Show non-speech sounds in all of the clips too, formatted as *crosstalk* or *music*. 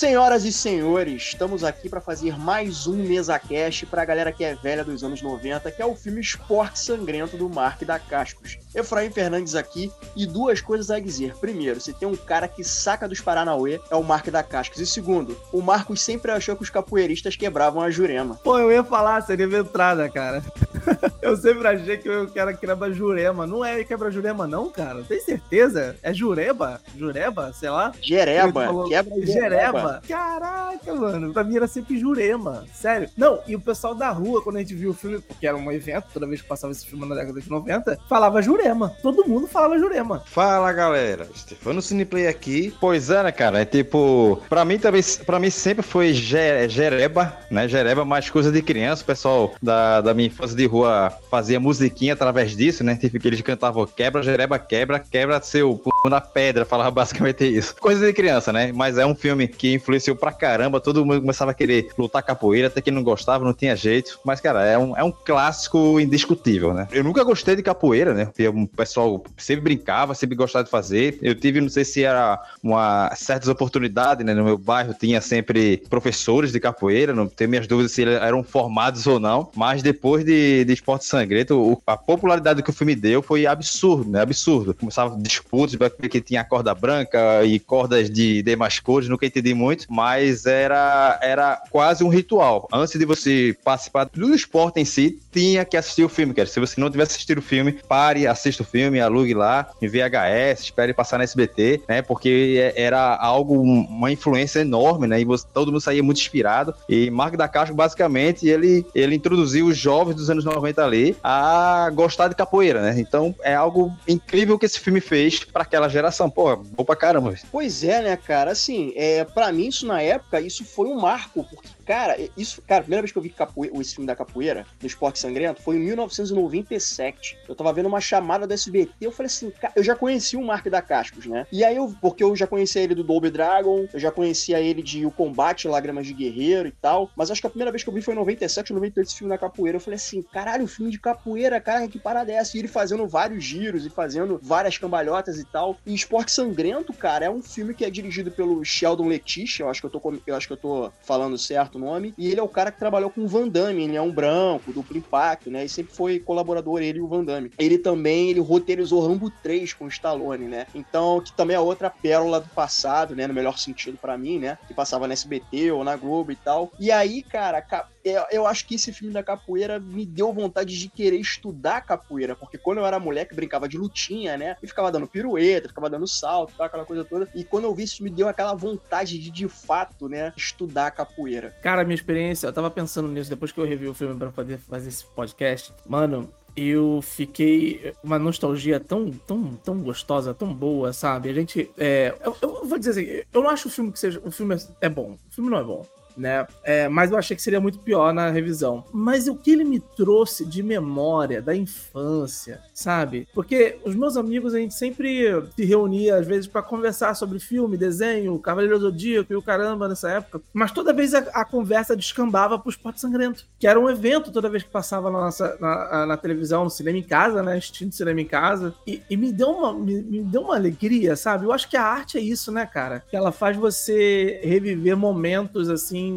Senhoras e senhores, estamos aqui para fazer mais um MesaCast para a galera que é velha dos anos 90, que é o filme Esporte Sangrento do Mark da Cascos. Efraim Fernandes aqui e duas coisas a dizer. Primeiro, se tem um cara que saca dos Paranauê, é o Mark da Cascos. E segundo, o Marcos sempre achou que os capoeiristas quebravam a Jurema. Pô, eu ia falar, seria entrada, cara. *laughs* eu sempre achei que o cara quebra Jurema. Não é quebra Jurema, não, cara? Tem certeza? É Jureba? Jureba? Sei lá? Jereba. Quebra Jereba. Caraca, mano. Pra mim era sempre Jurema. Sério. Não, e o pessoal da rua, quando a gente viu o filme, porque era um evento, toda vez que passava esse filme na década de 90, falava Jurema. Todo mundo falava Jurema. Fala, galera. Stefano Cineplay aqui. Pois é, né, cara? É tipo, pra mim também, pra mim sempre foi Jereba, né? Jereba, mais coisa de criança. O pessoal da, da minha infância de rua fazia musiquinha através disso, né? Tipo, que eles cantavam quebra, Jereba, quebra, quebra seu p na pedra. Falava *laughs* basicamente isso. Coisa de criança, né? Mas é um filme que influenciou pra caramba. Todo mundo começava a querer lutar capoeira, até que não gostava, não tinha jeito. Mas, cara, é um, é um clássico indiscutível, né? Eu nunca gostei de capoeira, né? O pessoal sempre brincava, sempre gostava de fazer. Eu tive, não sei se era uma certas oportunidades, né? No meu bairro tinha sempre professores de capoeira, não tenho minhas dúvidas se eram formados ou não. Mas depois de, de Esporte Sangrento, o, a popularidade que o filme deu foi absurdo, né? Absurdo. Começava disputas, que tinha corda branca e cordas de demais cores, nunca entendi muito, mas era, era quase um ritual. Antes de você participar do esporte em si, tinha que assistir o filme, cara. Se você não tivesse assistido o filme, pare, assista o filme, alugue lá, em VHS, espere passar na SBT, né? Porque é, era algo, uma influência enorme, né? E você, todo mundo saía muito inspirado. E Marco da Castro, basicamente, ele, ele introduziu os jovens dos anos 90 ali a gostar de capoeira, né? Então é algo incrível que esse filme fez para aquela geração. Pô, bom pra caramba. Pois é, né, cara? Assim, é, para mim, isso na época, isso foi um marco, porque Cara, isso, cara, a primeira vez que eu vi capoeira, esse filme da capoeira, no Esporte Sangrento, foi em 1997. Eu tava vendo uma chamada do SBT, eu falei assim, eu já conheci o Mark da Cascos, né? E aí eu, porque eu já conhecia ele do Dolby Dragon, eu já conhecia ele de O Combate, Lágrimas de Guerreiro e tal, mas acho que a primeira vez que eu vi foi em 97, 98, esse filme da capoeira. Eu falei assim, caralho, filme de capoeira, cara, que parada é essa? E ele fazendo vários giros e fazendo várias cambalhotas e tal. E Esporte Sangrento, cara, é um filme que é dirigido pelo Sheldon Letitia, eu acho que eu tô, eu acho que eu tô falando certo nome. E ele é o cara que trabalhou com o Van Damme, ele é um branco, duplo impacto, né? E sempre foi colaborador, ele e o Van Damme. Ele também, ele roteirizou Rambo 3 com o Stallone, né? Então, que também é outra pérola do passado, né? No melhor sentido para mim, né? Que passava na SBT ou na Globo e tal. E aí, cara, eu, eu acho que esse filme da capoeira me deu vontade de querer estudar capoeira, porque quando eu era moleque, brincava de lutinha, né? E ficava dando pirueta, ficava dando salto, aquela coisa toda. E quando eu vi isso, me deu aquela vontade de, de fato, né, estudar capoeira. Cara, minha experiência, eu tava pensando nisso depois que eu revi o filme pra poder fazer esse podcast. Mano, eu fiquei uma nostalgia tão, tão, tão gostosa, tão boa, sabe? A gente. É, eu, eu, vou dizer assim, eu não acho o filme que seja. O filme é bom. O filme não é bom né? É, mas eu achei que seria muito pior na revisão. Mas o que ele me trouxe de memória da infância, sabe? Porque os meus amigos, a gente sempre se reunia, às vezes, para conversar sobre filme, desenho, Cavaleiro Zodíaco e o caramba nessa época. Mas toda vez a, a conversa descambava pro Esporte Sangrento, que era um evento toda vez que passava na, nossa, na, na televisão, no cinema em casa, né? Assistindo cinema em casa. E, e me, deu uma, me, me deu uma alegria, sabe? Eu acho que a arte é isso, né, cara? Que ela faz você reviver momentos assim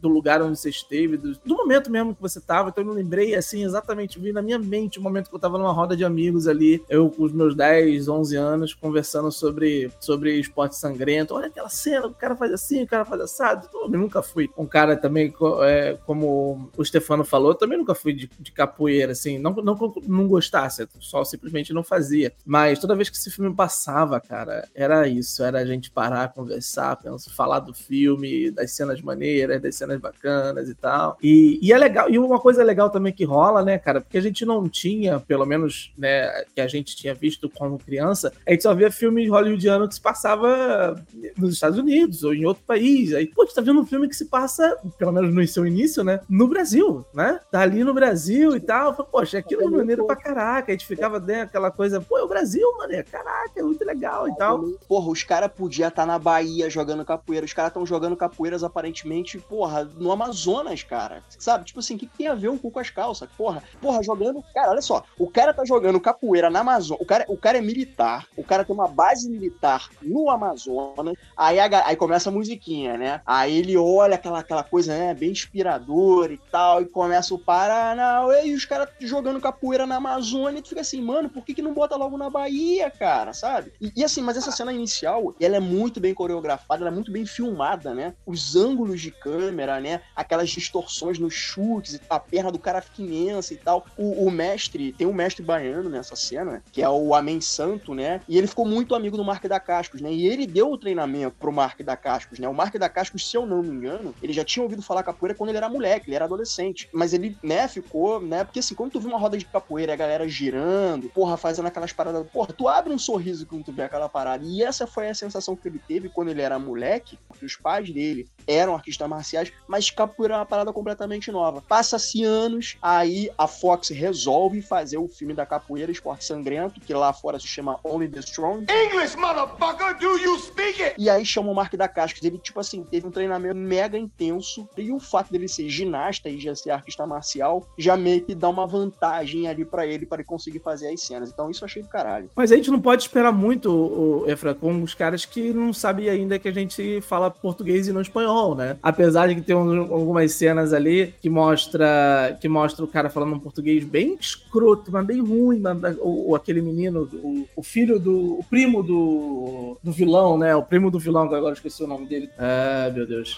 do lugar onde você esteve, do, do momento mesmo que você estava. Então eu me lembrei, assim, exatamente, vi na minha mente o momento que eu estava numa roda de amigos ali, eu com os meus 10, 11 anos, conversando sobre, sobre esporte sangrento. Olha aquela cena, o cara faz assim, o cara faz assado. Eu nunca fui um cara também, é, como o Stefano falou, eu também nunca fui de, de capoeira, assim, não, não, não gostasse, só simplesmente não fazia. Mas toda vez que esse filme passava, cara, era isso, era a gente parar, conversar, falar do filme, das cenas maneiras maneiras, das cenas bacanas e tal. E, e é legal, e uma coisa legal também que rola, né, cara, porque a gente não tinha, pelo menos, né, que a gente tinha visto como criança, a gente só via filme hollywoodiano que se passava nos Estados Unidos ou em outro país. Aí, pô, a gente tá vendo um filme que se passa, pelo menos no seu início, né, no Brasil, né? Tá ali no Brasil e tal. Poxa, aquilo é maneiro pra caraca. A gente ficava dentro aquela coisa, pô, é o Brasil, mano, caraca, é muito legal e tal. Porra, os caras podiam estar tá na Bahia jogando capoeira, os caras estão jogando capoeiras aparentemente literalmente, porra, no Amazonas, cara. Sabe? Tipo assim, o que, que, tem a ver um cu com as calças? Porra, porra, jogando. Cara, olha só. O cara tá jogando capoeira na Amazônia. O cara, o cara é militar. O cara tem uma base militar no Amazonas. Aí, a, aí começa a musiquinha, né? Aí ele olha aquela, aquela coisa, né? Bem inspiradora e tal. E começa o Paraná. E os caras jogando capoeira na Amazônia. E tu fica assim, mano, por que, que não bota logo na Bahia, cara? Sabe? E, e assim, mas essa cena inicial, ela é muito bem coreografada, ela é muito bem filmada, né? Os ângulos de câmera, né? Aquelas distorções nos chutes, a perna do cara fica imensa e tal. O, o mestre, tem um mestre baiano nessa cena, que é o Amém Santo, né? E ele ficou muito amigo do Mark da Cascos, né? E ele deu o treinamento pro Mark da Cascos, né? O Mark da Cascos, se eu não me engano, ele já tinha ouvido falar capoeira quando ele era moleque, ele era adolescente. Mas ele, né, ficou, né? Porque assim, quando tu viu uma roda de capoeira, a galera girando, porra, fazendo aquelas paradas, porra, tu abre um sorriso quando tu vê aquela parada. E essa foi a sensação que ele teve quando ele era moleque, porque os pais dele eram artistas marciais, mas capoeira é uma parada completamente nova. Passa-se anos, aí a Fox resolve fazer o filme da capoeira Esporte Sangrento, que lá fora se chama Only the Strong. English, motherfucker, do you speak it? E aí chama o Mark da Cascos. Ele, tipo assim, teve um treinamento mega intenso, e o fato dele ser ginasta e já ser artista marcial, já meio que dá uma vantagem ali para ele, para ele conseguir fazer as cenas. Então isso eu achei do caralho. Mas a gente não pode esperar muito, o Efra, com os caras que não sabem ainda que a gente fala português e não espanhol, né? Apesar de que tem algumas cenas ali que mostra que mostra o cara falando um português bem escroto, mas bem ruim, o, aquele menino, o, o, filho do. o primo do, do vilão, né? O primo do vilão, que agora esqueci o nome dele. Ah, meu Deus.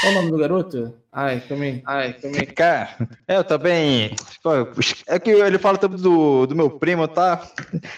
Qual o nome do garoto? Ai, também. Ai, também. Cara, eu também. É que ele fala tanto do, do meu primo, tá?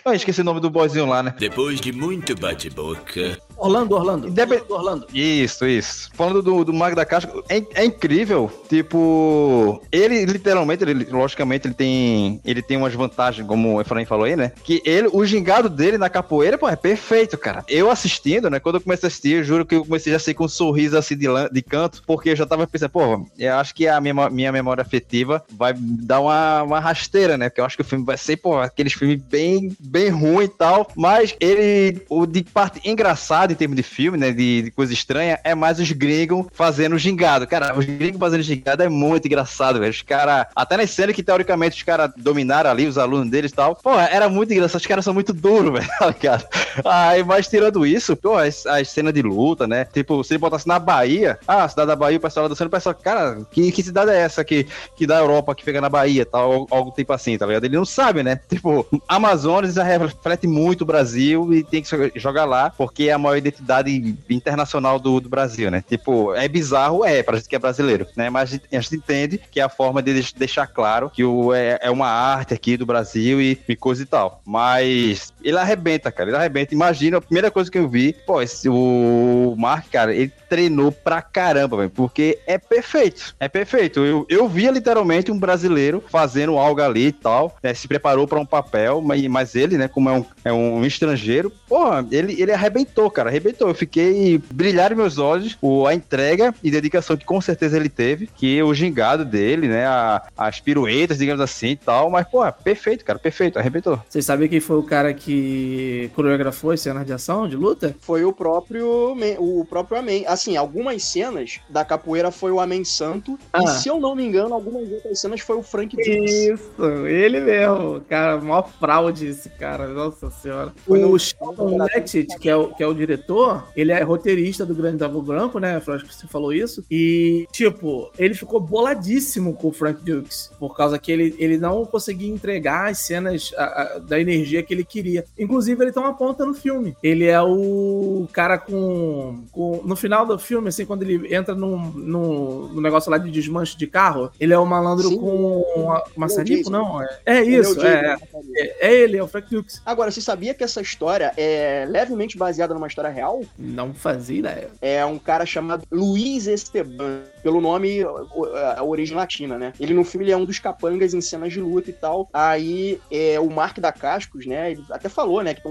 Eu esqueci o nome do boyzinho lá, né? Depois de muito bate-boca. Orlando, Orlando. Deve... Orlando. Isso, isso. Falando do, do Mago da Caixa, é, é, incrível. Tipo, ele literalmente, ele, logicamente, ele tem, ele tem umas vantagens, como o Efraim falou aí, né? Que ele, o gingado dele na capoeira, pô, é perfeito, cara. Eu assistindo, né? Quando eu comecei a assistir, eu juro que eu comecei a ser com um sorriso assim de, de canto, porque eu já tava pensando, pô, eu acho que a minha, minha memória afetiva vai dar uma, uma rasteira, né? Porque eu acho que o filme vai ser, pô, aqueles filmes bem, bem ruim e tal. Mas ele, o de parte engraçada em termos de filme, né? De, de coisa estranha, é mais os gringos fazendo gingado. Cara, os gringos fazendo gingado é muito engraçado, velho. Os caras, até na cena que teoricamente os caras dominaram ali, os alunos deles e tal. Pô, era muito engraçado. Os caras são muito duros, *laughs* velho, tá ligado? Aí, mas tirando isso, pô, as, as cenas de luta, né? Tipo, se ele botasse na Bahia, ah, cidade da Bahia, o pessoal dançando, o pessoal, cara, que, que cidade é essa que, que da Europa, que fica na Bahia, tal, algo tipo assim, tá ligado? Ele não sabe, né? Tipo, Amazonas reflete muito o Brasil e tem que jogar lá, porque é a maior identidade internacional do, do Brasil, né? Tipo, é bizarro, é, pra gente que é brasileiro, né? Mas a gente, entende que é a forma de deixar claro que o, é, é uma arte aqui do Brasil e, e coisa e tal. Mas ele arrebenta, cara, ele arrebenta. Imagina, a primeira coisa que eu vi, pô, esse, o Mark, cara, ele treinou pra caramba, velho, porque é perfeito. É perfeito. Eu, eu via literalmente um brasileiro fazendo algo ali e tal, né, se preparou para um papel, mas, mas ele, né, como é um, é um estrangeiro, porra, ele, ele arrebentou, cara, arrebentou. Eu fiquei brilhar meus olhos o, a entrega e dedicação que com certeza ele teve, que o gingado dele, né, a, as piruetas, digamos assim e tal, mas, porra, perfeito, cara, perfeito, arrebentou. Vocês sabem quem foi o cara que coreografou as cenas de ação, de luta? Foi o próprio, o próprio Amém. Assim, algumas cenas da capoeira foi o Amém Santo, ah. e se eu não me engano, algumas outras cenas foi o Frank Dukes. Isso, ele mesmo, cara, maior fraude esse cara, nossa senhora. O Sheldon Lettich, que é o, que é o diretor, ele é roteirista do Grande Davo Branco, né, acho que você falou isso, e, tipo, ele ficou boladíssimo com o Frank Dukes, por causa que ele, ele não conseguia entregar as cenas a, a, da energia que ele queria. Inclusive, ele tem uma ponta no filme. Ele é o cara com, com no final do filme, assim, quando ele entra num, num, num negócio lá de desmanche de carro, ele é o malandro Sim. com uma, maçarico, não? É, é isso, é, é, é, ele, é o Frank Dukes. Agora, você sabia que essa história é levemente baseada numa história real? Não fazia ideia. É um cara chamado Luiz Esteban, pelo nome, a origem latina, né? Ele no filme ele é um dos capangas em cenas de luta e tal. Aí é, o Mark da Cascos, né? Ele até falou, né? Que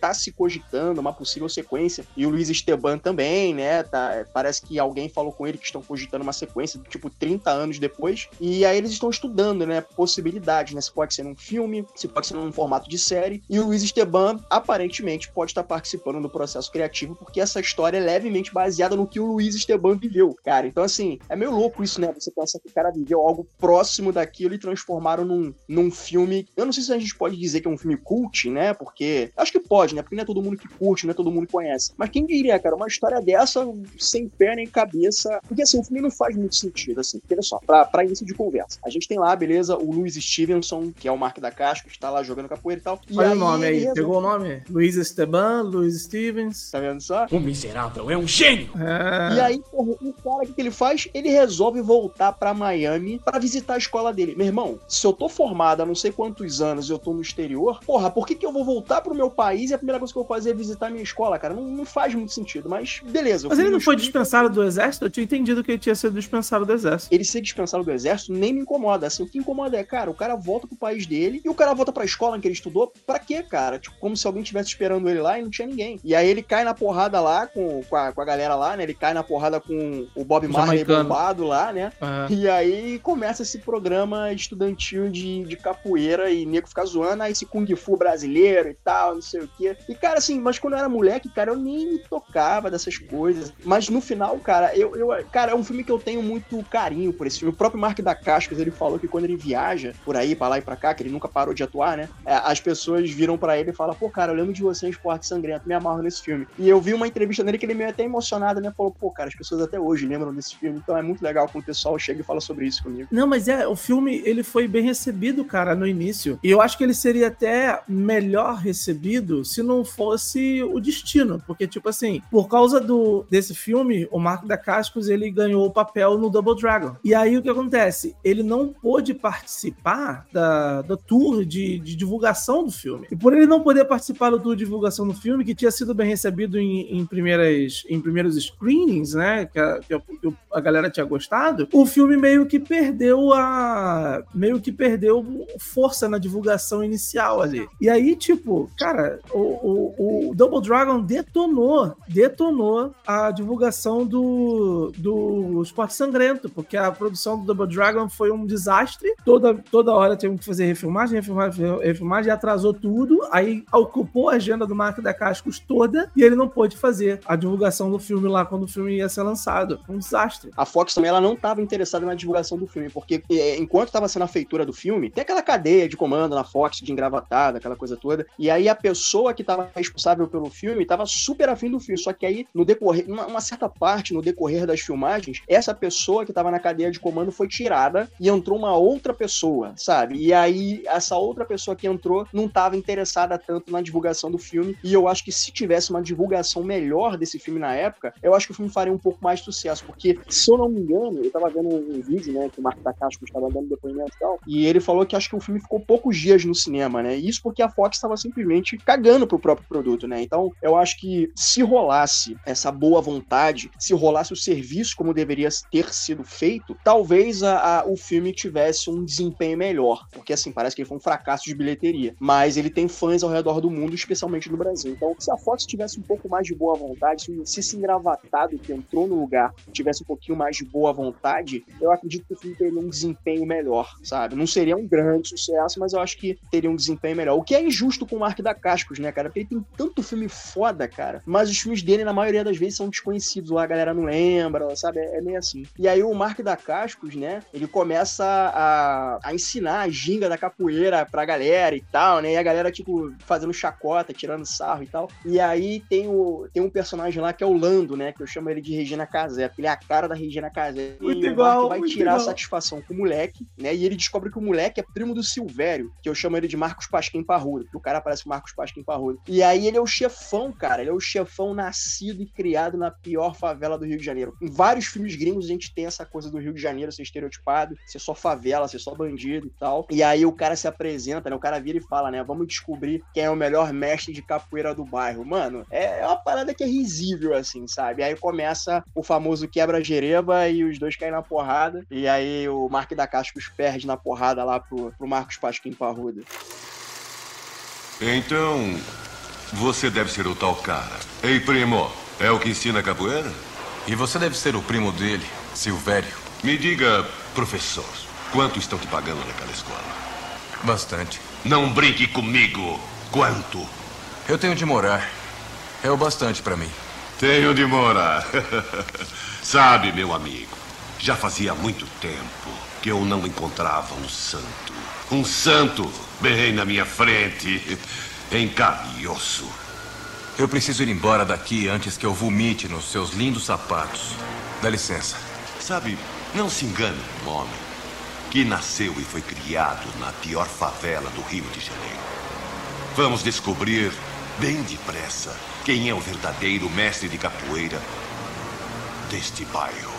tá se cogitando uma possível sequência. E o Luiz Esteban também, né? Tá, parece que alguém falou com ele que estão cogitando uma sequência, tipo, 30 anos depois. E aí eles estão estudando, né? Possibilidades, né? Se pode ser num filme, se pode ser num formato de série. E o Luiz Esteban, aparentemente, pode estar participando do processo criativo, porque essa história é levemente baseada no que o Luiz Esteban viveu, cara. Então, assim, é meio louco isso, né? Você pensa que o cara viveu algo próximo daquilo e transformaram num, num filme. Eu não sei se a gente pode dizer que é um filme cult, né? Porque. Acho que pode, né? Porque não é todo mundo que curte, não é todo mundo que conhece. Mas quem diria, cara, uma história dessa, sem pé nem cabeça. Porque assim, o filme não faz muito sentido, assim. Porque, olha só, pra, pra início de conversa. A gente tem lá, beleza, o Luiz Stevenson, que é o Mark da Casca, que está lá jogando capoeira e tal. E Olha aí, o nome aí, resolve... pegou o nome? Luiz Esteban, Luiz Stevens. Tá vendo só? O miserável é um gênio! É. E aí, porra, o cara, o que, que ele faz? Ele resolve voltar pra Miami para visitar a escola dele. Meu irmão, se eu tô formado há não sei quantos anos e eu tô no exterior, porra, por que, que eu vou voltar pro meu país e a primeira coisa que eu vou fazer é visitar a minha escola, cara? Não, não faz muito sentido, mas beleza. Mas ele não foi dispensado do exército? Eu tinha entendido que ele tinha sido dispensado do exército. Ele ser dispensado do exército nem me incomoda. Assim, o que incomoda é, cara, o cara volta pro país dele e o cara volta pra escola em que ele estudou. Pra quê, cara? Tipo, como se alguém estivesse esperando ele lá e não tinha ninguém. E aí ele cai na porrada lá com, com, a, com a galera lá, né? Ele cai na porrada com o Bob Marley bombado lá, né? Uhum. E aí começa esse programa estudantil de, de capoeira e nego fica zoando, aí esse Kung Fu brasileiro e tal, não sei o quê. E, cara, assim, mas quando eu era moleque, cara, eu nem me tocava dessas coisas. Mas no final, cara, eu, eu cara, é um filme que eu tenho muito carinho por esse filme. O próprio Mark da Cascas, ele falou que quando ele viaja por aí, pra lá e pra cá, que ele nunca parou de atuar, né? É, as pessoas viram para ele e falam, pô, cara, eu lembro de você em Esporte Sangrento, me amarro nesse filme. E eu vi uma entrevista dele que ele meio até emocionado, né? Falou, pô, cara, as pessoas até hoje lembram desse filme, então é muito legal quando o pessoal chega e fala sobre isso comigo. Não, mas é, o filme, ele foi bem recebido, cara, no início. E eu acho que ele seria até melhor recebido se não fosse o destino, porque, tipo assim, por causa do, desse filme, o Marco da Cascos, ele ganhou o papel no Double Dragon. E aí o que acontece? Ele não pôde participar da, da tour de, de divulgação do filme. E por ele não poder participar do tour de divulgação do filme, que tinha sido bem recebido em, em primeiras, em primeiros screenings, né, que a, que a galera tinha gostado, o filme meio que perdeu a... meio que perdeu força na divulgação inicial ali. E aí, tipo, cara, o, o, o Double Dragon detonou, detonou a divulgação do, do Esporte Sangrento, porque a produção do Double Dragon foi um desastre. Toda, toda hora tivemos que fazer refilmagem, refilmagem, refilmagem, atrasou tudo. Aí ocupou a agenda do Marco da Cascos toda e ele não pôde fazer a divulgação do filme lá quando o filme ia ser lançado. Um desastre. A Fox também ela não estava interessada na divulgação do filme, porque é, enquanto estava sendo a feitura do filme, tem aquela cadeia de comando na Fox de engravatada, aquela coisa toda. E aí a pessoa que estava responsável pelo filme estava super afim do filme. Só que aí, no decorrer, uma, uma certa parte no decorrer das filmagens, essa pessoa que estava na cadeia de comando foi tirada e entrou uma outra pessoa, sabe? E aí essa outra pessoa que entrou não estava interessada tanto na divulgação do filme. E eu acho que se tivesse uma divulgação melhor desse filme na época, eu acho que o filme faria um pouco mais de sucesso. Porque, se eu não me engano, eu estava vendo um vídeo, né, que o Marco Takasco estava dando depoimento e tal, e ele falou que acho que o filme ficou poucos dias no cinema, né? Isso porque a Fox estava simplesmente cagando pro próprio produto, né? Então, eu acho que se rolasse essa boa vontade, se rolasse o serviço como deveria ter sido feito, talvez a, a, o filme tivesse um desempenho melhor. Porque, assim, parece que ele foi um fracasso de bilheteria. Mas ele tem fãs ao redor do mundo, especialmente no Brasil. Então, se a Fox tivesse um pouco mais de boa vontade, se esse engravatado que entrou no lugar tivesse um pouquinho mais de boa vontade, eu acredito que o filme teria um desempenho melhor, sabe? Não seria um grande sucesso, mas eu acho que teria um desempenho melhor. O que é injusto com o Mark da Cascos, né, cara? Porque ele tem tanto filme foda, cara. Mas os filmes dele, na maioria das vezes, são desconhecidos lá, a galera não lembra, sabe? É meio assim. E aí o Mark da Cascos, né? Ele começa a, a ensinar a ginga da capoeira pra galera e tal, né? E a galera, tipo, fazendo chacota, tirando sarro e tal. E aí tem, o, tem um personagem lá que é o Lando, né? Que eu chamo ele de Regina Casé, porque ele é a cara da Regina Casé. Muito e igual, vai tirar igual. satisfação com o moleque, né? E ele descobre que o moleque é primo do Silvério, que eu chamo ele de Marcos Pasquim Parrudo, que o cara parece Marcos Pasquim Parrudo. E aí ele é o chefão, cara. Ele é o chefão nascido e criado na pior favela do Rio de Janeiro. Em vários filmes gringos a gente tem essa coisa do Rio de Janeiro ser estereotipado, ser só favela, ser só bandido e tal. E aí o cara se apresenta, né? O cara vira e fala, né? Vamos descobrir quem é o melhor mestre de capoeira do bairro. Mano, é uma parada que é risível, assim, sabe? Aí começa o famoso e os dois caem na porrada. E aí o Mark da Cascos perde na porrada lá pro, pro Marcos Pasquim Parruda. Então, você deve ser o tal cara. Ei, primo, é o que ensina capoeira? E você deve ser o primo dele, Silvério. Me diga, professor, quanto estão te pagando naquela escola? Bastante. Não brinque comigo. Quanto? Eu tenho de morar. É o bastante para mim. Tenho de morar. *laughs* Sabe, meu amigo, já fazia muito tempo que eu não encontrava um santo. Um santo bem na minha frente, em carne e osso. Eu preciso ir embora daqui antes que eu vomite nos seus lindos sapatos. Dá licença. Sabe, não se engane, um homem que nasceu e foi criado na pior favela do Rio de Janeiro. Vamos descobrir bem depressa quem é o verdadeiro mestre de capoeira deste bairro.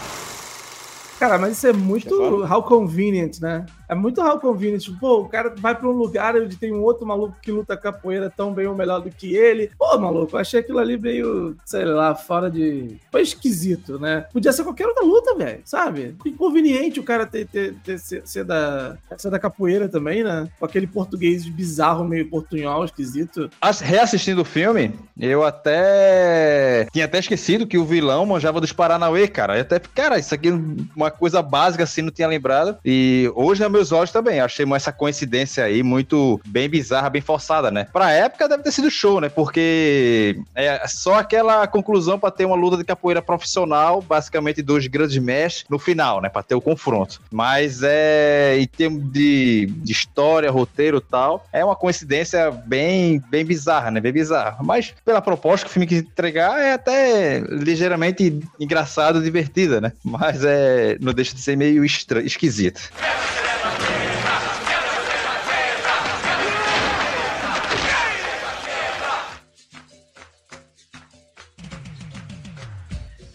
Cara, mas isso é muito how convenient, né? É muito how convenient. Tipo, pô, o cara vai pra um lugar onde tem um outro maluco que luta capoeira tão bem ou melhor do que ele. Pô, maluco, achei aquilo ali meio, sei lá, fora de. Foi esquisito, né? Podia ser qualquer outra luta, velho, sabe? Inconveniente o cara ter, ter, ter ser, ser, da, ser da capoeira também, né? Com aquele português bizarro, meio portunhol, esquisito. Reassistindo o filme, eu até. Tinha até esquecido que o vilão manjava dos Paranauê, cara. Eu até, cara, isso aqui é uma coisa básica assim, não tinha lembrado. E hoje, na meus olhos também. Achei essa coincidência aí muito bem bizarra, bem forçada, né? Pra época deve ter sido show, né? Porque é só aquela conclusão para ter uma luta de capoeira profissional, basicamente dois grandes mestres no final, né? Pra ter o confronto. Mas é. Em termos de, de história, roteiro e tal, é uma coincidência bem, bem bizarra, né? Bem bizarra. Mas pela proposta que o filme quis entregar, é até ligeiramente engraçado, divertida, né? Mas é. Não deixa de ser meio estra... esquisito.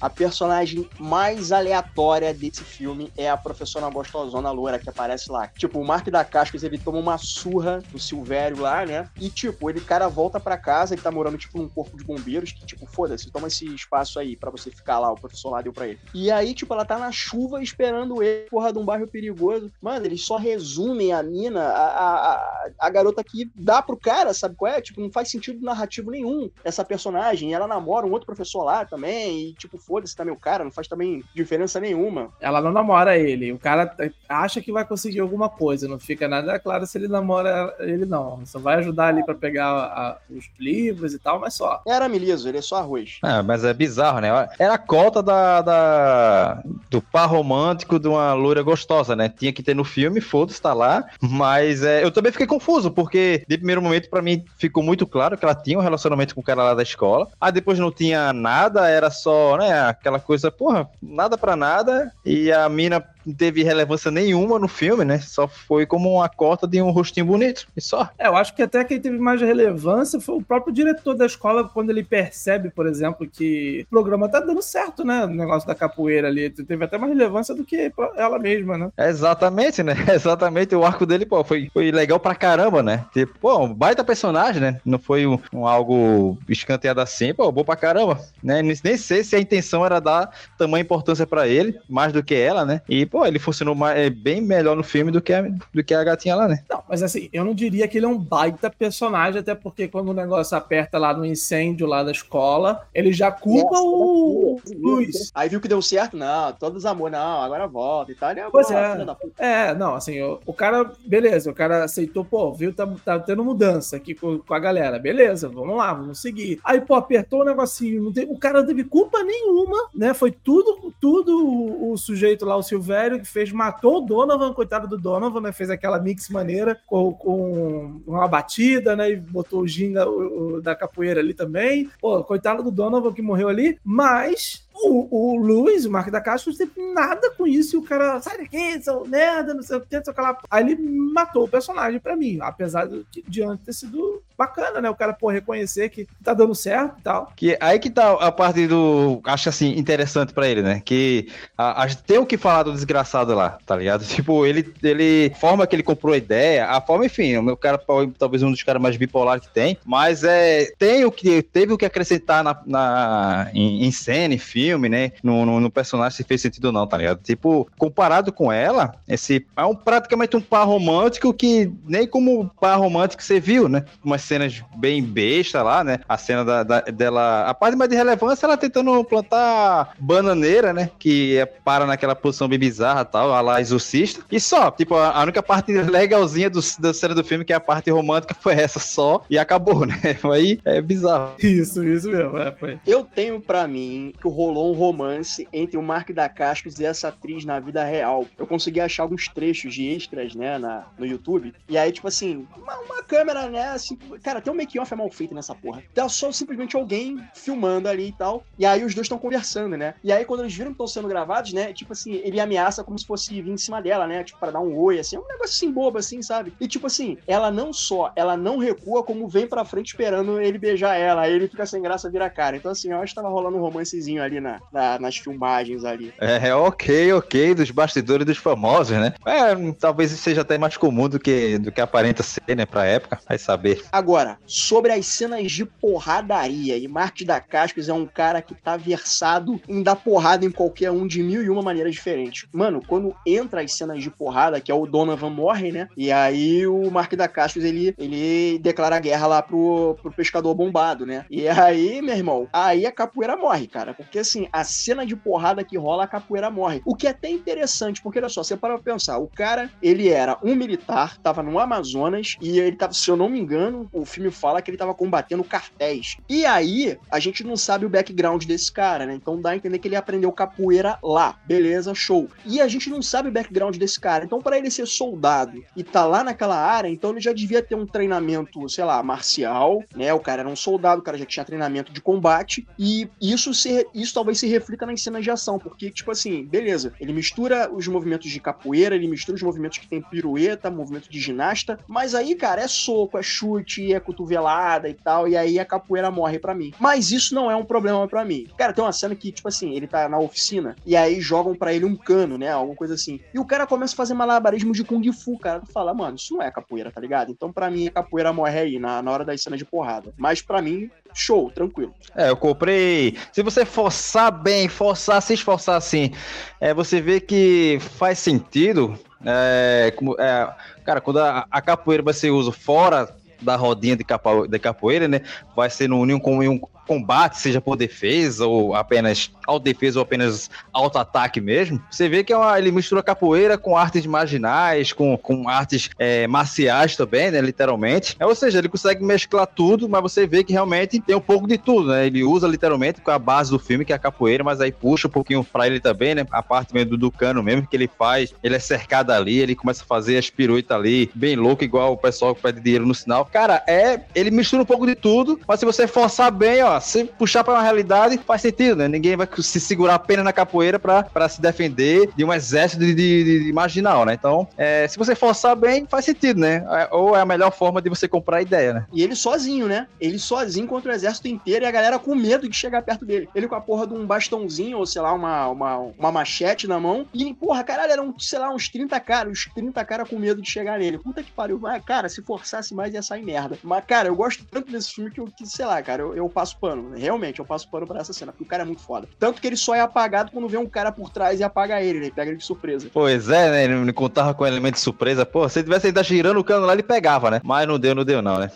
A personagem mais aleatória desse filme é a professora gostosona loura que aparece lá. Tipo, o Mark da Cascas, ele toma uma surra do Silvério lá, né? E, tipo, ele, cara, volta para casa, ele tá morando, tipo, num corpo de bombeiros, que, tipo, foda-se, toma esse espaço aí para você ficar lá, o professor lá deu pra ele. E aí, tipo, ela tá na chuva esperando ele, porra, de um bairro perigoso. Mano, eles só resumem a mina, a, a, a garota que dá pro cara, sabe qual é? Tipo, não faz sentido narrativo nenhum essa personagem. Ela namora um outro professor lá também, e, tipo, foda-se também o cara, não faz também diferença nenhuma. Ela não namora ele, o cara acha que vai conseguir alguma coisa, não fica nada claro se ele namora ele não. Só vai ajudar ali para pegar a, os livros e tal, mas só. Era Miliso, ele é só arroz. É, mas é bizarro, né? Era a cota da, da do par romântico de uma loira gostosa, né? Tinha que ter no filme, foda-se, tá lá. Mas é, eu também fiquei confuso, porque de primeiro momento para mim ficou muito claro que ela tinha um relacionamento com o cara lá da escola. Aí depois não tinha nada, era só, né, aquela coisa, porra, nada para nada. E a mina não teve relevância nenhuma no filme, né? Só foi como uma cota de um rostinho bonito, e só. É, eu acho que até quem teve mais relevância foi o próprio diretor da escola, quando ele percebe, por exemplo, que o programa tá dando certo, né? O negócio da capoeira ali. Teve até mais relevância do que ela mesma, né? exatamente, né? *laughs* Exatamente. O arco dele, pô, foi, foi legal pra caramba, né? Tipo, pô, um baita personagem, né? Não foi um, um algo escanteado assim, pô, bom pra caramba, né? Nem sei se a intenção era dar tamanha importância para ele, mais do que ela, né? E, pô, ele funcionou mais, é, bem melhor no filme do que, a, do que a gatinha lá, né? Não, mas assim, eu não diria que ele é um baita personagem, até porque quando o negócio aperta lá no incêndio lá da escola, ele já culpa Nossa, o Luiz. Aí viu que deu certo, não, todos amor, não, agora volta e tal. Ele é pois é. É, não, assim, o, o, cara, beleza, o cara aceitou, pô, viu, tá, tá tendo mudança aqui com, com, a galera, beleza, vamos lá, vamos seguir. Aí, pô, apertou o negocinho, tem, o cara não teve culpa nenhuma, né? Foi tudo, tudo o, o sujeito lá, o Silvério, que fez, matou o Donovan, coitado do Donovan, né? Fez aquela mix maneira com, com uma batida, né? E botou o ginga o, o, da capoeira ali também. Pô, coitado do Donovan que morreu ali, mas o, o Luiz, o Marco da Caixa, não teve nada com isso. E o cara, sai daqui, seu merda, não sei o que, não sei o que lá. Aí ele matou o personagem pra mim, apesar de, de antes ter sido bacana, né? O cara, pô, reconhecer que tá dando certo e tal. Que, aí que tá a parte do. Acho assim, interessante pra ele, né? Que a, a tem o que falar do desgraçado lá, tá ligado? *laughs* Tipo, ele, ele. forma que ele comprou a ideia, a forma, enfim, o meu cara, talvez um dos caras mais bipolares que tem, mas é. Tem o que. Teve o que acrescentar na, na em, em cena, em filme filme, né? No, no, no, personagem se fez sentido ou não, tá ligado? Tipo, comparado com ela, esse é um, praticamente um par romântico que nem como par romântico você viu, né? Umas cenas bem besta lá, né? A cena da, da, dela. A parte mais de relevância ela tentando plantar bananeira, né? Que é, para naquela posição bem bizarra tal, a lá exorcista. E só, tipo, a, a única parte legalzinha do, da cena do filme, que é a parte romântica, foi essa só. E acabou, *laughs* né? Aí é bizarro. Isso, isso mesmo. É, foi. Eu tenho para mim que rolou um romance entre o Mark da Cascos e essa atriz na vida real. Eu consegui achar alguns trechos de extras, né, na, no YouTube. E aí, tipo assim, uma, uma câmera, né, assim, cara, tem um make-off é mal feito nessa porra. Tá só simplesmente alguém filmando ali e tal. E aí os dois estão conversando, né? E aí quando eles viram que estão sendo gravados, né, tipo assim, ele ameaça como se fosse vir em cima dela, né, tipo, para dar um oi, assim, é um negócio assim bobo, assim, sabe? E tipo assim, ela não só, ela não recua, como vem pra frente esperando ele beijar ela. Aí ele fica sem graça, vira cara. Então, assim, eu acho que tava rolando um romancezinho ali na, na nas filmagens ali. É, é, ok, ok, dos bastidores dos famosos, né? É, talvez seja até mais comum do que, do que aparenta ser, né, pra época, vai saber. Agora, sobre as cenas de porradaria, e Marcos da Cascos é um cara que tá versado em dar porrada em qualquer um de mil e uma maneiras diferentes. Mano, quando entra as cenas de porrada, que é o Donovan morre, né? E aí o Mark da Cascos, ele, ele declara guerra lá pro, pro pescador bombado, né? E aí, meu irmão, aí a capoeira morre, cara. Porque assim, a cena de porrada que rola, a capoeira morre. O que é até interessante, porque olha só, você para pensar, o cara, ele era um militar, tava no Amazonas, e ele tava, se eu não me engano, o filme fala que ele tava combatendo cartéis. E aí, a gente não sabe o background desse cara, né? Então dá a entender que ele aprendeu capoeira lá. Beleza, show. E a gente não sabe o background desse cara. Então, para ele ser soldado e tá lá naquela área, então ele já devia ter um treinamento, sei lá, marcial, né? O cara era um soldado, o cara já tinha treinamento de combate, e isso, se, isso talvez se reflita nas cenas de ação, porque, tipo assim, beleza, ele mistura os movimentos de capoeira, ele mistura os movimentos que tem pirueta, movimento de ginasta, mas aí, cara, é soco, é chute, é cotovelada e tal, e aí a capoeira morre para mim. Mas isso não é um problema para mim. Cara, tem uma cena que, tipo assim, ele tá na oficina, e aí jogam para ele um cano, né? Alguma coisa assim. E o cara começa a fazer malabarismo de Kung Fu, cara. Tu fala, mano, isso não é capoeira, tá ligado? Então, para mim, a capoeira morre aí, na, na hora das cenas de porrada. Mas para mim, show, tranquilo. É, eu comprei. Se você forçar bem, forçar, se esforçar assim, é, você vê que faz sentido. É, como, é, cara, quando a, a capoeira vai ser uso fora da rodinha de, capo, de capoeira, né? Vai ser no união com um combate, seja por defesa ou apenas auto defesa ou apenas auto ataque mesmo. Você vê que é uma, ele mistura capoeira com artes marginais, com, com artes é, marciais também, né? Literalmente. É, ou seja, ele consegue mesclar tudo, mas você vê que realmente tem um pouco de tudo, né? Ele usa literalmente com a base do filme, que é a capoeira, mas aí puxa um pouquinho pra ele também, né? A parte mesmo do, do cano mesmo que ele faz, ele é cercado ali, ele começa a fazer as piruetas ali, bem louco, igual o pessoal que pede dinheiro no sinal. Cara, é. Ele mistura um pouco de tudo, mas se você forçar bem, ó, se puxar para uma realidade, faz sentido, né? Ninguém vai se segurar apenas na capoeira para se defender de um exército de, de, de marginal, né? Então, é, se você forçar bem, faz sentido, né? É, ou é a melhor forma de você comprar a ideia, né? E ele sozinho, né? Ele sozinho contra o exército inteiro e a galera com medo de chegar perto dele. Ele com a porra de um bastãozinho, ou sei lá, uma, uma, uma machete na mão. E, porra, caralho, eram, sei lá, uns 30 caras. Uns 30 caras com medo de chegar nele. Puta que pariu. Mas, cara, se forçasse mais ia sair merda. Mas, cara, eu gosto tanto desse filme que, que sei lá, cara, eu, eu passo pano. Realmente, eu passo pano pra essa cena, porque o cara é muito foda. Tanto que ele só é apagado quando vê um cara por trás e apaga ele, né? Pega ele de surpresa. Pois é, né? Ele não contava com elemento de surpresa. Pô, se ele tivesse ainda girando o cano lá, ele pegava, né? Mas não deu, não deu, não, né?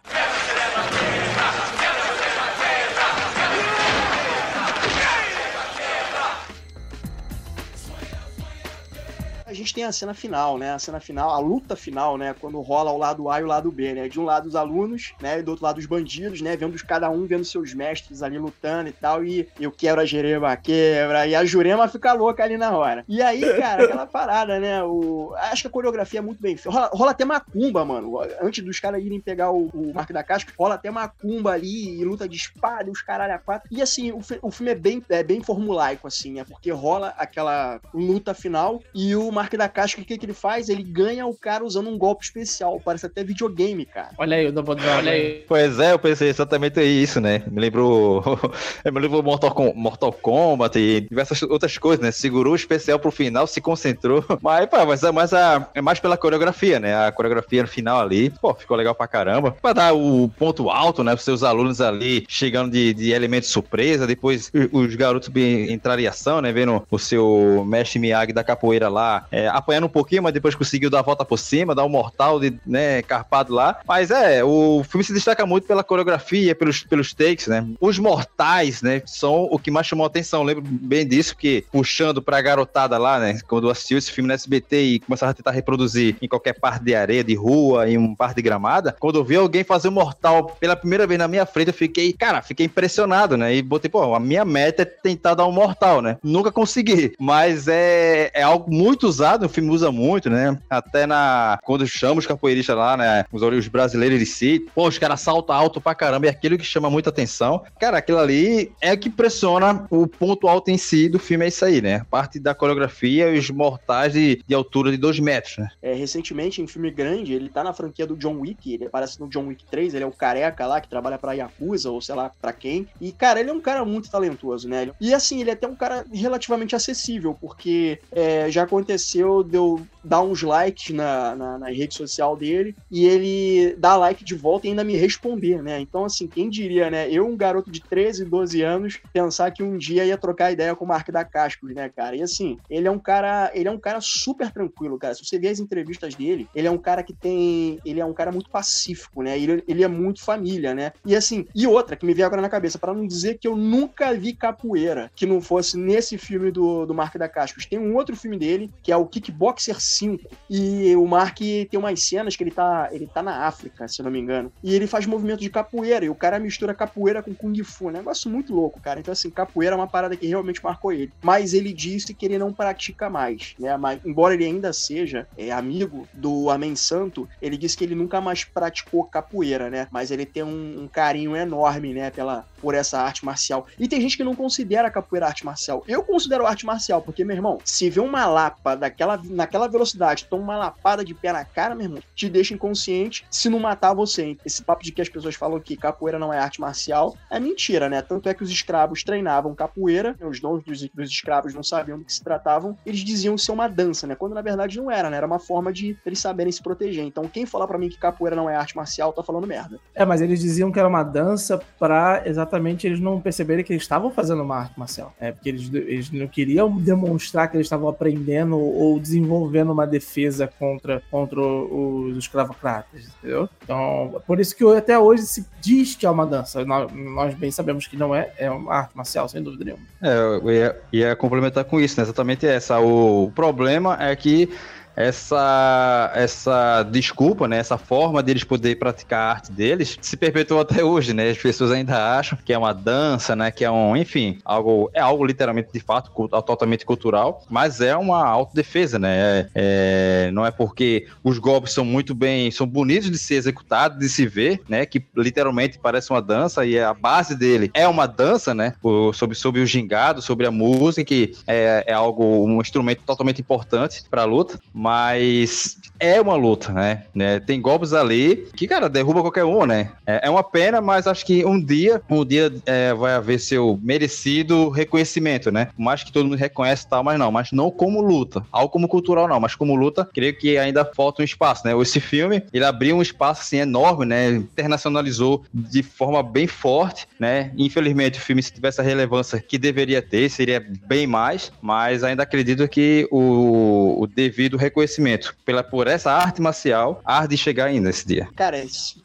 Gente tem a cena final, né? A cena final, a luta final, né? Quando rola o lado A e o lado B, né? De um lado os alunos, né? E do outro lado os bandidos, né? Vendo cada um vendo seus mestres ali lutando e tal. E eu quebro a Jerema, quebra. E a Jurema fica louca ali na hora. E aí, cara, aquela parada, né? O... Acho que a coreografia é muito bem feita. Rola, rola até macumba, mano. Antes dos caras irem pegar o, o Marco da Casca, rola até macumba ali e luta de espada e os caralho a quatro. E assim, o, o filme é bem, é bem formulaico, assim, é porque rola aquela luta final e o Marco Mark da Casca, o que, que ele faz? Ele ganha o cara usando um golpe especial. Parece até videogame, cara. Olha aí o Double Dragon. Olha aí. Pois é, eu pensei exatamente isso, né? Me lembrou. *laughs* me lembrou Mortal, Com Mortal Kombat e diversas outras coisas, né? Segurou o especial pro final, se concentrou. *laughs* Mas, pô, mas, é, mas a, é mais pela coreografia, né? A coreografia no final ali, pô, ficou legal pra caramba. Pra dar o ponto alto, né? Pros seus alunos ali chegando de, de elementos surpresa, depois os garotos entrarem em ação, né? Vendo o seu mestre Miyagi da capoeira lá, é, apanhando um pouquinho, mas depois conseguiu dar a volta por cima, dar um mortal de, né, carpado lá. Mas é, o filme se destaca muito pela coreografia, pelos, pelos takes, né? Os mortais, né, são o que mais chamou a atenção. Eu lembro bem disso, que puxando pra garotada lá, né, quando assistiu esse filme no SBT e começava a tentar reproduzir em qualquer parte de areia, de rua, em um parte de gramada, quando eu vi alguém fazer um mortal pela primeira vez na minha frente, eu fiquei, cara, fiquei impressionado, né? E botei, pô, a minha meta é tentar dar um mortal, né? Nunca consegui, mas é, é algo muito usado, o filme usa muito, né? Até na. Quando chama os capoeiristas lá, né? Os, os brasileiros de si, pô, os caras saltam alto pra caramba, e aquilo que chama muita atenção. Cara, aquilo ali é o que pressiona o ponto alto em si do filme, é isso aí, né? A parte da coreografia e os mortais de, de altura de dois metros, né? É, recentemente, em filme grande, ele tá na franquia do John Wick, ele aparece no John Wick 3, ele é o careca lá que trabalha pra Yakuza, ou sei lá pra quem. E, cara, ele é um cara muito talentoso, né? E assim, ele é até um cara relativamente acessível, porque é, já aconteceu de eu dar uns likes na, na, na, rede social dele e ele dá like de volta e ainda me responder, né? Então, assim, quem diria, né? Eu, um garoto de 13, 12 anos, pensar que um dia ia trocar ideia com o Mark da Cascos, né, cara? E assim, ele é um cara, ele é um cara super tranquilo, cara. Se você ver as entrevistas dele, ele é um cara que tem, ele é um cara muito pacífico, né? Ele, ele é muito família, né? E assim, e outra que me veio agora na cabeça, para não dizer que eu nunca vi capoeira que não fosse nesse filme do, do Mark da Cascos. Tem um outro filme dele, que é o Kickboxer 5. E o Mark tem umas cenas que ele tá, ele tá na África, se não me engano. E ele faz movimento de capoeira. E o cara mistura capoeira com Kung Fu. Um negócio muito louco, cara. Então, assim, capoeira é uma parada que realmente marcou ele. Mas ele disse que ele não pratica mais, né? Mas, embora ele ainda seja é, amigo do Amém Santo, ele disse que ele nunca mais praticou capoeira, né? Mas ele tem um, um carinho enorme, né? Pela, por essa arte marcial. E tem gente que não considera a capoeira arte marcial. Eu considero arte marcial, porque, meu irmão, se vê uma lapa daquela, naquela velocidade, toma uma lapada de pé na cara, meu irmão, te deixa inconsciente se não matar você. Esse papo de que as pessoas falam que capoeira não é arte marcial é mentira, né? Tanto é que os escravos treinavam capoeira, os donos dos, dos escravos não sabiam do que se tratavam, eles diziam ser uma dança, né? Quando na verdade não era, né? Era uma forma de eles saberem se proteger. Então, quem falar para mim que capoeira não é arte marcial, tá falando merda. É, mas eles diziam que era uma dança para exatamente eles não perceberem que eles estavam fazendo uma arte marcial. É, porque eles, eles não queriam demonstrar que eles estavam aprendendo ou desenvolvendo uma defesa contra, contra os escravocratas, entendeu? Então, por isso que até hoje se diz que é uma dança. Nós, nós bem sabemos que não é, é uma arte marcial, sem dúvida nenhuma. É, eu ia, ia complementar com isso, né? Exatamente essa. O problema é que essa essa desculpa, né, essa forma deles poder praticar a arte deles se perpetuou até hoje, né? As pessoas ainda acham que é uma dança, né, que é um, enfim, algo é algo literalmente de fato totalmente cultural, mas é uma autodefesa, né? É, é, não é porque os golpes são muito bem, são bonitos de ser executados, de se ver, né, que literalmente parece uma dança e a base dele é uma dança, né? Sobre sobre o gingado, sobre a música, que é, é algo um instrumento totalmente importante para a luta mas é uma luta, né? né? Tem golpes ali que, cara, derruba qualquer um, né? É, é uma pena, mas acho que um dia, um dia é, vai haver seu merecido reconhecimento, né? Mais que todo mundo reconhece tal, mas não, mas não como luta. Algo como cultural, não, mas como luta, creio que ainda falta um espaço, né? Esse filme, ele abriu um espaço, assim, enorme, né? Internacionalizou de forma bem forte, né? Infelizmente, o filme, se tivesse a relevância que deveria ter, seria bem mais, mas ainda acredito que o, o devido reconhecimento pela, por essa arte marcial há de chegar ainda esse dia. Cara,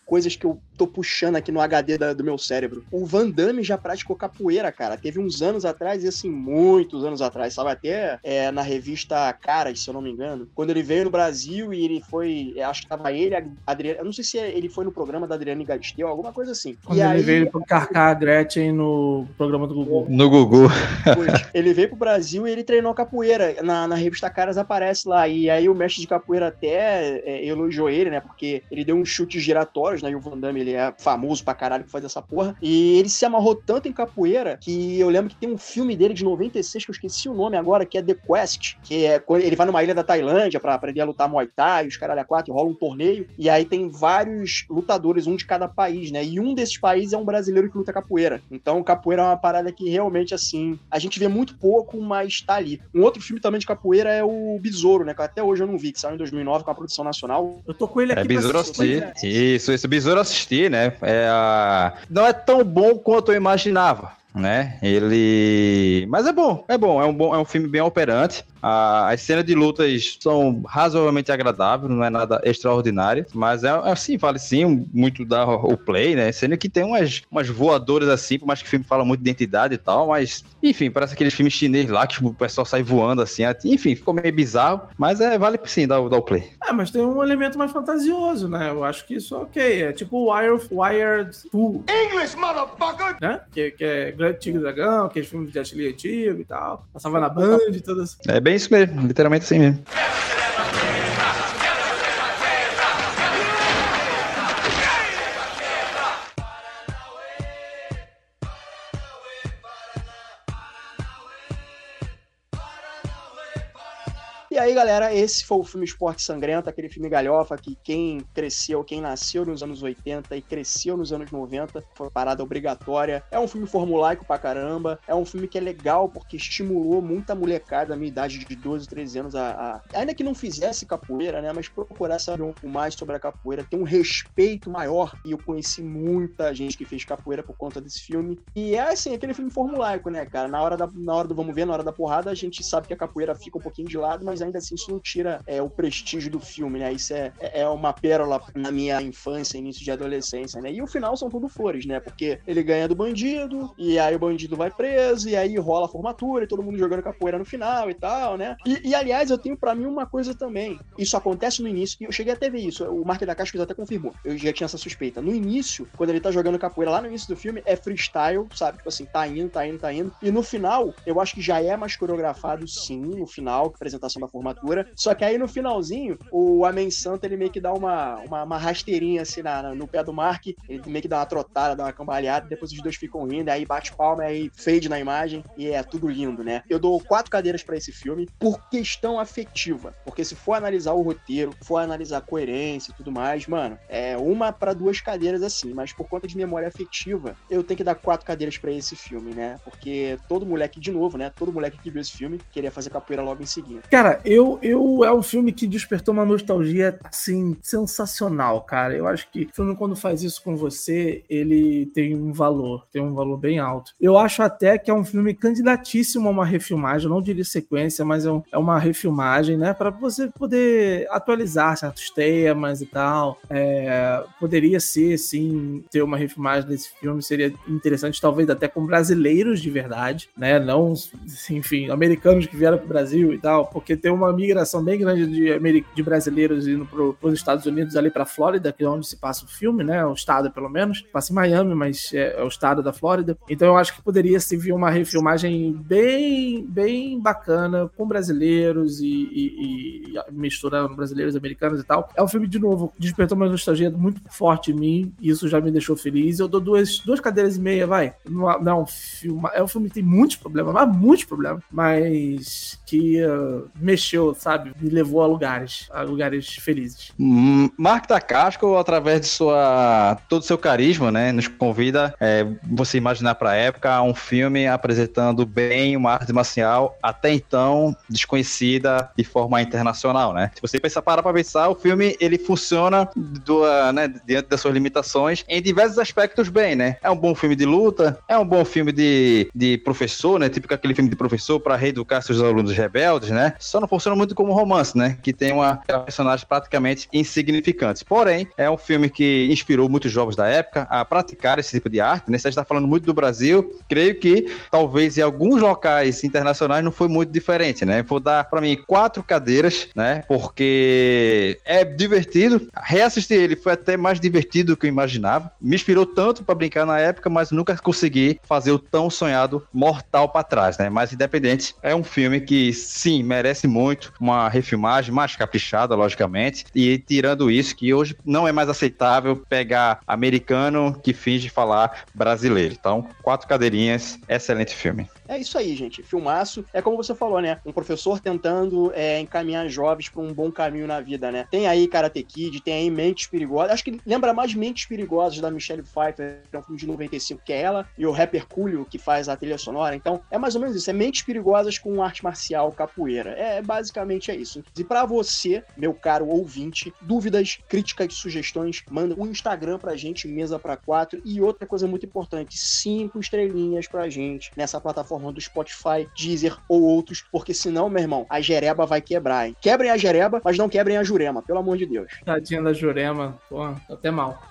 coisas que eu tô puxando aqui no HD da, do meu cérebro. O Van Damme já praticou capoeira, cara. Teve uns anos atrás, e assim, muitos anos atrás, sabe? Até é, na revista Caras, se eu não me engano. Quando ele veio no Brasil e ele foi. É, acho que tava ele, a Adriana. Eu não sei se ele foi no programa da Adriane Galisteu, alguma coisa assim. Quando e ele aí, veio pra carcar a Gretchen no programa do Gugu. No Gugu. ele veio pro Brasil e ele treinou capoeira. Na, na revista Caras aparece lá. E aí o mestre de capoeira até é, elogiou ele, né? Porque ele deu um chute giratório capoeiras, né? E o Van Damme, ele é famoso pra caralho por fazer essa porra. E ele se amarrou tanto em capoeira que eu lembro que tem um filme dele de 96, que eu esqueci o nome agora, que é The Quest, que é quando ele vai numa ilha da Tailândia pra aprender a lutar Muay Thai, os caralho a quatro, rola um torneio, e aí tem vários lutadores, um de cada país, né? E um desses países é um brasileiro que luta capoeira. Então, capoeira é uma parada que realmente, assim, a gente vê muito pouco, mas tá ali. Um outro filme também de capoeira é o Besouro, né? Que até hoje eu não vi, que saiu em 2009 com a produção nacional. Eu tô com ele aqui É Besouro assistir. Isso, esse Besouro assistir, né? É, Não é tão bom quanto eu imaginava. Né? Ele. Mas é bom, é bom, é um, bom, é um filme bem operante. A- as cenas de lutas são razoavelmente agradáveis, não é nada extraordinário, mas é assim, vale sim muito dar o play, né? Sendo que tem umas, umas voadoras assim, por mais que o filme fala muito de identidade e tal, mas enfim, parece aqueles filmes chineses lá que o pessoal sai voando assim, enfim, ficou meio bizarro, mas é, vale sim dar, o- dar o play. É, mas tem um elemento mais fantasioso, né? Eu acho que isso é ok. É tipo o Wire, Wired 2. English, motherfucker! Né? Que, que é Grande Tigre Dragão, aqueles filmes de Jet Li antigo e tal. Passava na Band e todas. É bem isso mesmo, literalmente assim mesmo. Aí, galera, esse foi o filme Esporte Sangrento, aquele filme galhofa que quem cresceu, quem nasceu nos anos 80 e cresceu nos anos 90, foi parada obrigatória. É um filme formulaico pra caramba, é um filme que é legal porque estimulou muita molecada da minha idade de 12, 13 anos a, a- ainda que não fizesse capoeira, né, mas procurar saber um pouco mais sobre a capoeira, ter um respeito maior. E eu conheci muita gente que fez capoeira por conta desse filme. E é assim, aquele filme formulaico, né, cara? Na hora, da, na hora do vamos ver, na hora da porrada, a gente sabe que a capoeira fica um pouquinho de lado, mas ainda assim isso não tira é, o prestígio do filme, né? Isso é, é uma pérola na minha infância, início de adolescência, né? E o final são tudo flores, né? Porque ele ganha do bandido, e aí o bandido vai preso, e aí rola a formatura, e todo mundo jogando capoeira no final e tal, né? E, e, aliás, eu tenho pra mim uma coisa também. Isso acontece no início, e eu cheguei até ver isso. O Mark da Cascos até confirmou. Eu já tinha essa suspeita. No início, quando ele tá jogando capoeira lá no início do filme, é freestyle, sabe? Tipo assim, tá indo, tá indo, tá indo. E no final, eu acho que já é mais coreografado, sim, no final, apresentação da formatura. Só que aí no finalzinho, o Amen Santa ele meio que dá uma, uma, uma rasteirinha assim na, no pé do Mark, ele meio que dá uma trotada, dá uma cambaleada, depois os dois ficam rindo, aí bate palma, aí fade na imagem e é tudo lindo, né? Eu dou quatro cadeiras pra esse filme por questão afetiva, porque se for analisar o roteiro, for analisar a coerência e tudo mais, mano, é uma pra duas cadeiras assim, mas por conta de memória afetiva, eu tenho que dar quatro cadeiras pra esse filme, né? Porque todo moleque, de novo, né? Todo moleque que viu esse filme queria fazer capoeira logo em seguida. Cara, eu, eu é um filme que despertou uma nostalgia assim sensacional, cara. Eu acho que o filme quando faz isso com você, ele tem um valor, tem um valor bem alto. Eu acho até que é um filme candidatíssimo a uma refilmagem, eu não diria sequência, mas é, um- é uma refilmagem, né, para você poder atualizar certos temas e tal. É, poderia ser, sim, ter uma refilmagem desse filme, seria interessante, talvez até com brasileiros de verdade, né, não, enfim, americanos que vieram pro Brasil e tal, porque tem uma migração bem grande de, de brasileiros indo pro, pros Estados Unidos ali pra Flórida, que é onde se passa o filme, né, o estado pelo menos, passa em Miami, mas é, é o estado da Flórida, então eu acho que poderia se vir uma refilmagem bem, bem bacana com brasileiros e, e- e misturando brasileiros americanos e tal. É um filme, de novo, despertou uma nostalgia muito forte em mim, e isso já me deixou feliz. Eu dou duas, duas cadeiras e meia, vai. Não, não filme, é um filme que tem muitos problemas, mas muitos problemas, mas que uh, mexeu, sabe? Me levou a lugares, a lugares felizes. Hum, Mark Dacasco, através de sua todo o seu carisma, né, nos convida é, você imaginar para a época um filme apresentando bem uma arte marcial até então desconhecida de forma internacional, né? Se você pensar parar para pensar, o filme ele funciona do, ah, né, diante das suas limitações em diversos aspectos bem, né? É um bom filme de luta, é um bom filme de, de professor, né? Tipo aquele filme de professor para reeducar seus alunos rebeldes, né? Só não funciona muito como romance, né? Que tem uma personagens praticamente insignificantes. Porém, é um filme que inspirou muitos jovens da época a praticar esse tipo de arte, né? Gente está falando muito do Brasil, creio que talvez em alguns locais internacionais não foi muito diferente, né? Vou dar para mim quatro cadeiras, né? Porque é divertido. Reassistir ele foi até mais divertido do que eu imaginava. Me inspirou tanto para brincar na época, mas nunca consegui fazer o tão sonhado Mortal para trás, né? Mas independente, é um filme que sim merece muito muito, uma refilmagem mais caprichada, logicamente, e tirando isso, que hoje não é mais aceitável pegar americano que finge falar brasileiro. Então, quatro cadeirinhas, excelente filme. É isso aí, gente. Filmaço. É como você falou, né? Um professor tentando é, encaminhar jovens para um bom caminho na vida, né? Tem aí Karate Kid, tem aí Mentes Perigosas. Acho que lembra mais Mentes Perigosas da Michelle Pfeiffer, que é um filme de 95, que é ela, e o rapper que faz a trilha sonora. Então, é mais ou menos isso. É Mentes Perigosas com arte marcial, capoeira. É basicamente é isso. E para você, meu caro ouvinte, dúvidas, críticas, sugestões, manda um Instagram pra gente, mesa para quatro. E outra coisa muito importante, cinco estrelinhas pra gente nessa plataforma plataforma do Spotify, Deezer ou outros, porque senão, meu irmão, a Jereba vai quebrar, hein? Quebrem a Jereba, mas não quebrem a Jurema, pelo amor de Deus. Tadinha da Jurema, pô, até mal.